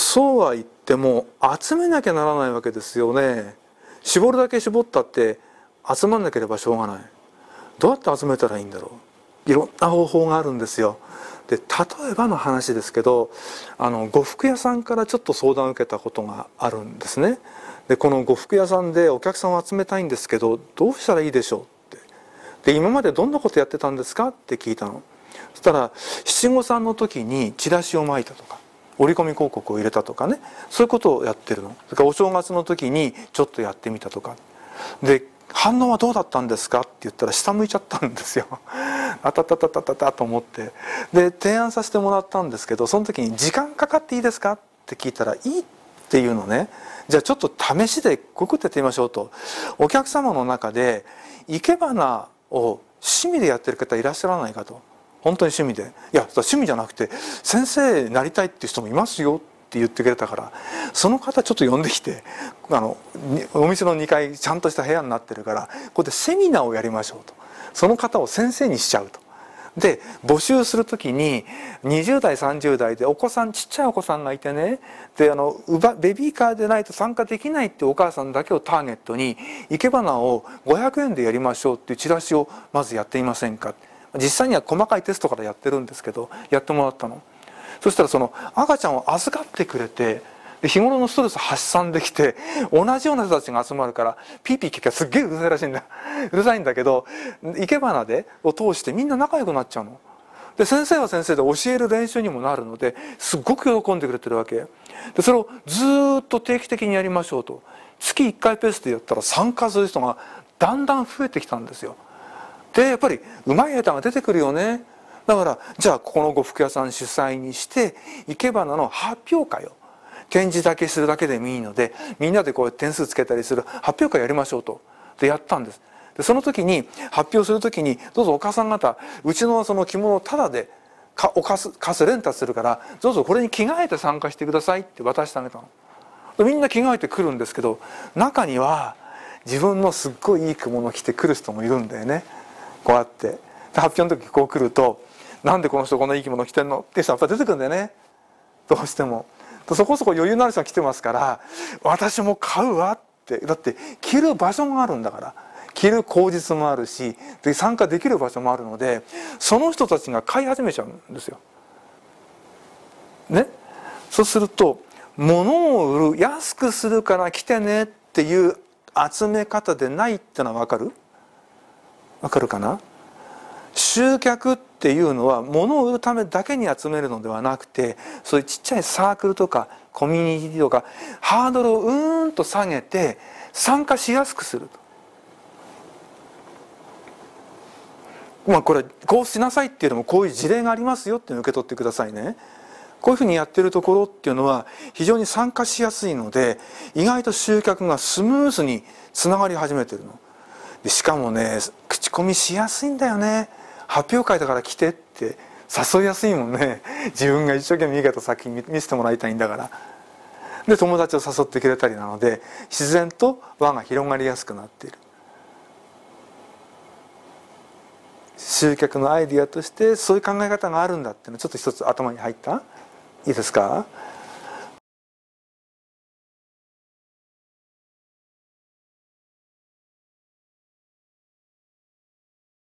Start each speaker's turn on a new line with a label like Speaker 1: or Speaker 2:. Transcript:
Speaker 1: そうは言っても集めなきゃならないわけですよね。絞るだけ絞ったって集まんなければしょうがない。どうやって集めたらいいんだろう。いろんな方法があるんですよ。で例えばの話ですけどあの呉服屋さんからちょっと相談を受けたことがあるんですね。でこの呉服屋さんでお客さんを集めたいんですけどどうしたらいいでしょうって。で今までどんなことやってたんですかって聞いたの。そしたら七五三の時にチラシを巻いたとか。折り込み広告を入れたとかね。そういうことをやってるの。それからお正月の時にちょっとやってみたとか。で反応はどうだったんですかって言ったら下向いちゃったんですよ。あたたたたたたと思って。で提案させてもらったんですけどその時に「時間かかっていいですか?」って聞いたら「いい」っていうのね。じゃあちょっと試しでこくってやってみましょうと。お客様の中で生け花を趣味でやってる方いらっしゃらないかと。本当に趣味で。いや趣味じゃなくて先生になりたいっていう人もいますよって言ってくれたからその方ちょっと呼んできてあのお店の2階ちゃんとした部屋になってるからここでセミナーをやりましょうと。その方を先生にしちゃうと。で募集する時に20代30代でお子さんちっちゃいお子さんがいてねであのベビーカーでないと参加できないってお母さんだけをターゲットに生け花を500円でやりましょうっていうチラシをまずやっていませんか。実際には細かいテストからやってるんですけどやってもらったの。そしたらその赤ちゃんを預かってくれて日頃のストレス発散できて同じような人たちが集まるからピーピー聞きがすっげえうるさいらしいんだ。うるさいんだけど生け花でを通してみんな仲良くなっちゃうの。で先生は先生で教える練習にもなるのですっごく喜んでくれてるわけ。でそれをずっと定期的にやりましょうと。月1回ペースでやったら参加する人がだんだん増えてきたんですよ。でやっぱりうまい下手が出てくるよね。だからじゃあここの呉服屋さん主催にして生け花の発表会を展示だけするだけでもいいのでみんなでこう点数つけたりする発表会やりましょうと。でやったんです。でその時に発表する時にどうぞお母さん方うちのその着物をタダでかおかすかすレンタするからどうぞこれに着替えて参加してくださいって渡してあげたの。みんな着替えてくるんですけど中には自分のすっごいいい着物を着てくる人もいるんだよね。こうやって発表の時こう来ると「なんでこの人こんないい着物着てんの?」って人やっぱ出てくるんだよねどうしても。そこそこ余裕のある人が来てますから私も買うわってだって着る場所があるんだから着る口実もあるしで参加できる場所もあるのでその人たちが買い始めちゃうんですよ。ね？そうすると物を売る安くするから来てねっていう集め方でないってのは分かる？分かるかな？集客っていうのは物を売るためだけに集めるのではなくてそういうちっちゃいサークルとかコミュニティとかハードルをうーんと下げて参加しやすくすると。まあこれこうしなさいっていうのもこういう事例がありますよっていうのを受け取ってくださいね。こういうふうにやってるところっていうのは非常に参加しやすいので意外と集客がスムーズにつながり始めてるの。でしかもね口コミしやすいんだよね。発表会だから来てって誘いやすいもんね。自分が一生懸命いい方先に見せてもらいたいんだから。で友達を誘ってくれたりなので自然と輪が広がりやすくなっている。集客のアイディアとしてそういう考え方があるんだっていうのちょっと一つ頭に入った？いいですか？